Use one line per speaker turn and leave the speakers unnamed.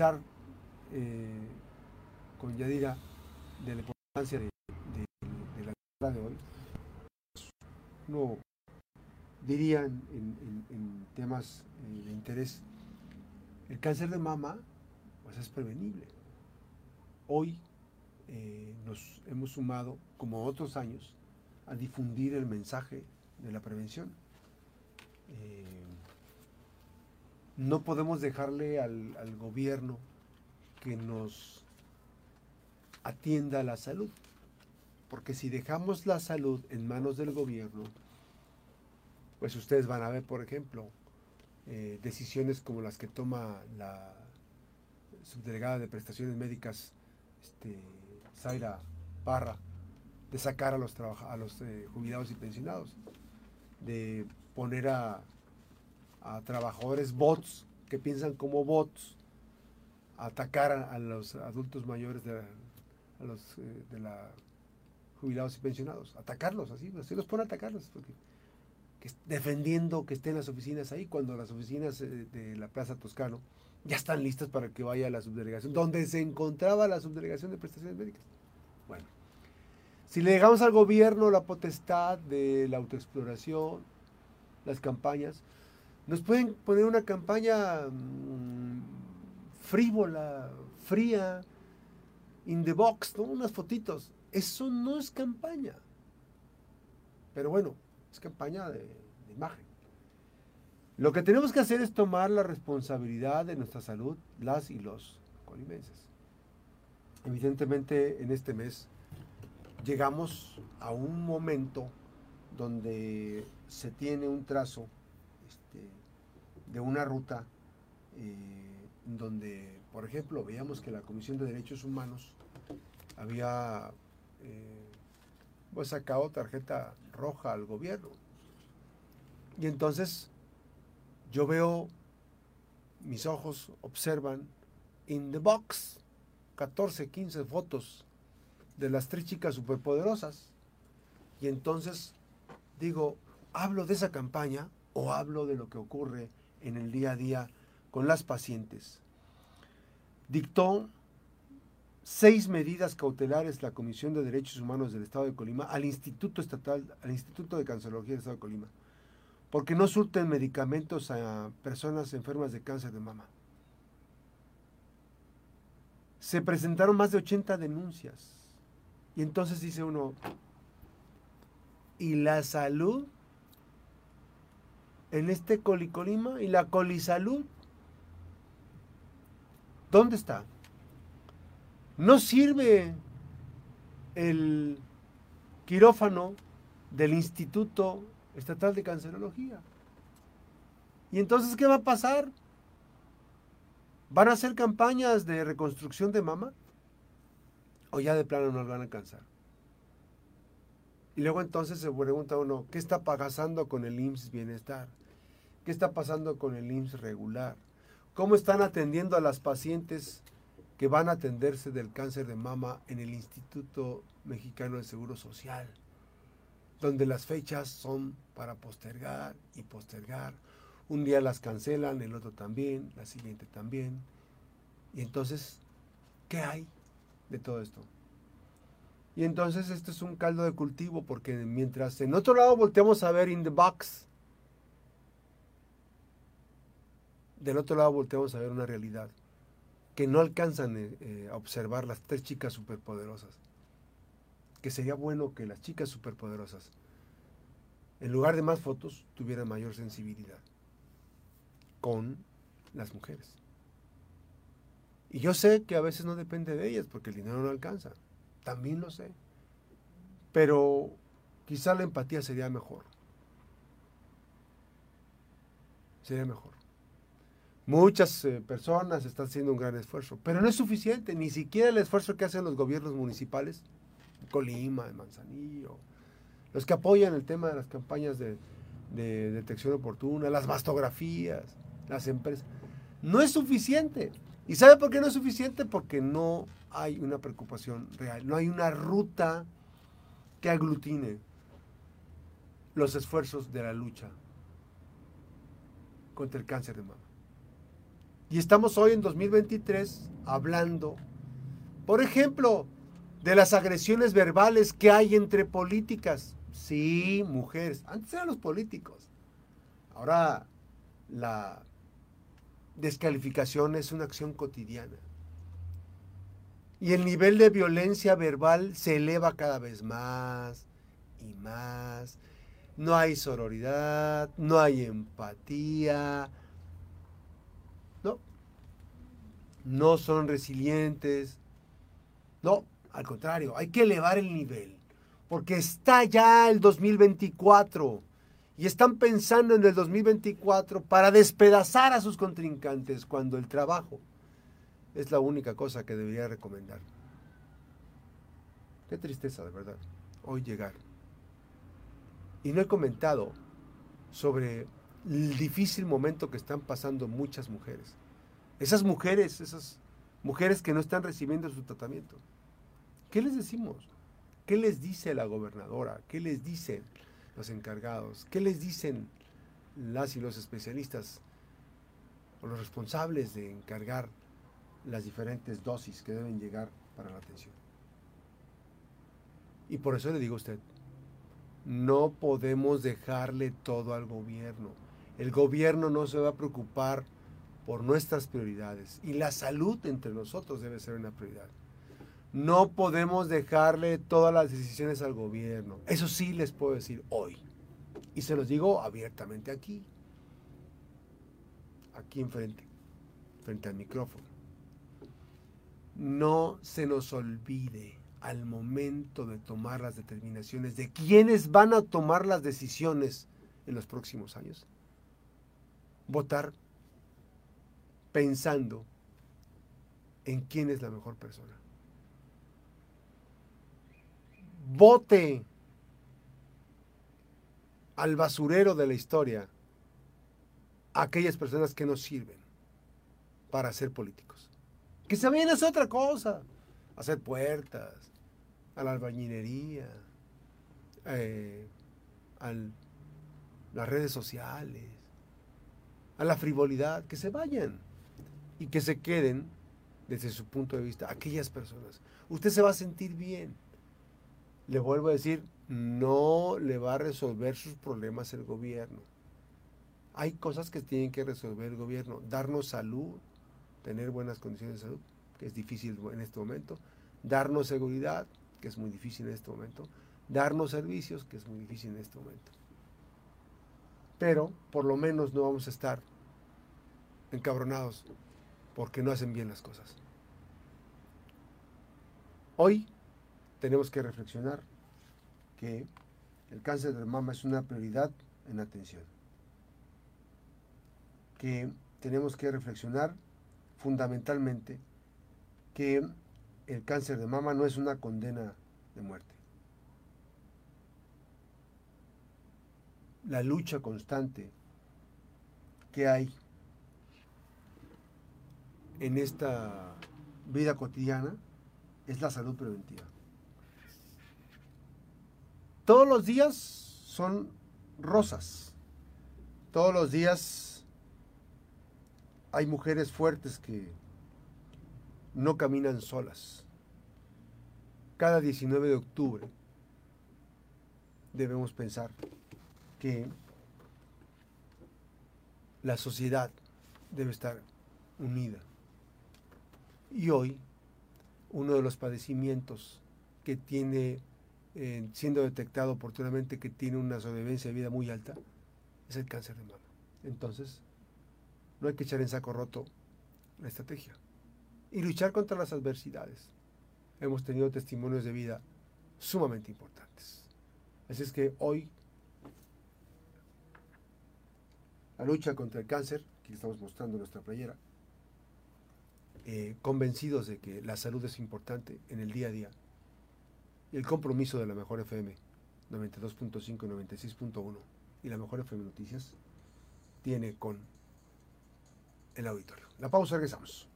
eh, con Yadira de la importancia de, la guerra de hoy, uno diría en, temas eh, de interés, el cáncer de mama pues es prevenible. Hoy eh, nos hemos sumado, como otros años, a difundir el mensaje de la prevención. No podemos dejarle al, gobierno que nos atienda la salud. Porque si dejamos la salud en manos del gobierno, pues ustedes van a ver, por ejemplo, eh, decisiones como las que toma la subdelegada de prestaciones médicas, este, Zaira Parra, de sacar a los, a los eh, jubilados y pensionados, de poner a, a trabajadores bots que piensan como bots atacar a, los adultos mayores de, a los, eh, de la jubilados y pensionados, atacarlos así, así los pone a atacarlos, porque, defendiendo que estén las oficinas ahí, cuando las oficinas eh, de la Plaza Toscano ya están listas para que vaya a la subdelegación, donde se encontraba la subdelegación de prestaciones médicas. Bueno, si le dejamos al gobierno la potestad de la autoexploración, las campañas, nos pueden poner una campaña mm, frívola, fría, in the box, ¿no? unas fotitos. Eso no es campaña. Pero bueno, es campaña de, imagen. Lo que tenemos que hacer es tomar la responsabilidad de nuestra salud, las y los colimenses. Evidentemente, en este mes llegamos a un momento donde se tiene un trazo de una ruta eh, donde, por ejemplo, veíamos que la Comisión de Derechos Humanos había eh, pues sacado tarjeta roja al gobierno. Y entonces yo veo, mis ojos observan in the box 14, 15 fotos de las tres chicas superpoderosas. Y entonces digo, ¿hablo de esa campaña o hablo de lo que ocurre en el día a día con las pacientes. Dictó seis medidas cautelares la Comisión de Derechos Humanos del Estado de Colima al Instituto Estatal, al Instituto de Cancerología del Estado de Colima, porque no surten medicamentos a personas enfermas de cáncer de mama. Se presentaron más de 80 denuncias. Y entonces dice uno, ¿y la salud? En este colicolima y la colisalud ¿Dónde está? No sirve el quirófano del Instituto Estatal de Cancerología. ¿Y entonces qué va a pasar? ¿Van a hacer campañas de reconstrucción de mama? ¿O ya de plano nos van a alcanzar? Y luego entonces se pregunta uno, ¿qué está pasando con el IMSS Bienestar? ¿Qué está pasando con el IMSS regular? cómo están atendiendo a las pacientes que van a atenderse del cáncer de mama en el Instituto Mexicano de Seguro Social, donde las fechas son para postergar y postergar. Un día las cancelan, el otro también, la siguiente también. Y entonces, ¿qué hay de todo esto? Y entonces esto es un caldo de cultivo porque mientras en otro lado volteamos a ver in the box del otro lado volteamos a ver una realidad que no alcanzan eh, eh, a observar las tres chicas superpoderosas. Que sería bueno que las chicas superpoderosas, en lugar de más fotos, tuvieran mayor sensibilidad con las mujeres. Y yo sé que a veces no depende de ellas porque el dinero no alcanza. También lo sé. Pero quizá la empatía sería mejor. Sería mejor. Muchas eh, personas están haciendo un gran esfuerzo, pero no es suficiente, ni siquiera el esfuerzo que hacen los gobiernos municipales, Colima, Manzanillo, los que apoyan el tema de las campañas de, de detección oportuna, las mastografías, las empresas. No es suficiente. ¿Y sabe por qué no es suficiente? Porque no hay una preocupación real, no hay una ruta que aglutine los esfuerzos de la lucha contra el cáncer de mama. Y estamos hoy en 2023 hablando, por ejemplo, de las agresiones verbales que hay entre políticas. Sí, mujeres. Antes eran los políticos. Ahora la descalificación es una acción cotidiana. Y el nivel de violencia verbal se eleva cada vez más y más. No hay sororidad, no hay empatía. No. No son resilientes. No, al contrario, hay que elevar el nivel. Porque está ya el 2024 y están pensando en el 2024 para despedazar a sus contrincantes cuando el trabajo es la única cosa que debería recomendar. Qué tristeza, de verdad, hoy llegar. Y no he comentado sobre el difícil momento que están pasando muchas mujeres. Esas mujeres, esas mujeres que no están recibiendo su tratamiento. ¿Qué les decimos? ¿Qué les dice la gobernadora? ¿Qué les dicen encargados? ¿Qué les dicen las y los especialistas o los responsables de encargar las diferentes dosis que deben llegar para la atención? Y por eso le digo a usted, no podemos dejarle todo al gobierno. El gobierno no se va a preocupar por nuestras prioridades y la salud entre nosotros debe ser una prioridad. No podemos dejarle todas las decisiones al gobierno. Eso sí les puedo decir hoy. Y se los digo abiertamente aquí. Aquí enfrente. Frente al micrófono. No se nos olvide al momento de tomar las determinaciones de quiénes van a tomar las decisiones en los próximos años. Votar pensando en quién es la mejor persona. Vote al basurero de la historia a aquellas personas que no sirven para ser políticos. Que se vayan es otra cosa, hacer puertas, a la albañilería, eh, a las redes sociales, a la frivolidad, que se vayan y que se queden desde su punto de vista aquellas personas. Usted se va a sentir bien. Le vuelvo a decir, no le va a resolver sus problemas el gobierno. Hay cosas que tienen que resolver el gobierno. Darnos salud, tener buenas condiciones de salud, que es difícil en este momento. Darnos seguridad, que es muy difícil en este momento, darnos servicios, que es muy difícil en este momento. Pero por lo menos no vamos a estar encabronados porque no hacen bien las cosas. Hoy tenemos que reflexionar que el cáncer de mama es una prioridad en atención. Que tenemos que reflexionar fundamentalmente que el cáncer de mama no es una condena de muerte. La lucha constante que hay en esta vida cotidiana es la salud preventiva. Todos los días son rosas. Todos los días hay mujeres fuertes que no caminan solas. Cada 19 de octubre debemos pensar que la sociedad debe estar unida. Y hoy, uno de los padecimientos que tiene, siendo detectado oportunamente, que tiene una sobrevivencia de vida muy alta, es el cáncer de mama. Entonces, no hay que echar en saco roto la estrategia y luchar contra las adversidades. Hemos tenido testimonios de vida sumamente importantes. Así es que hoy la lucha contra el cáncer, que estamos mostrando en nuestra playera, eh, convencidos de que la salud es importante en el día a día, y el compromiso de la Mejor FM 92.5 y 96.1 y la Mejor FM Noticias tiene con el auditorio. La pausa, regresamos.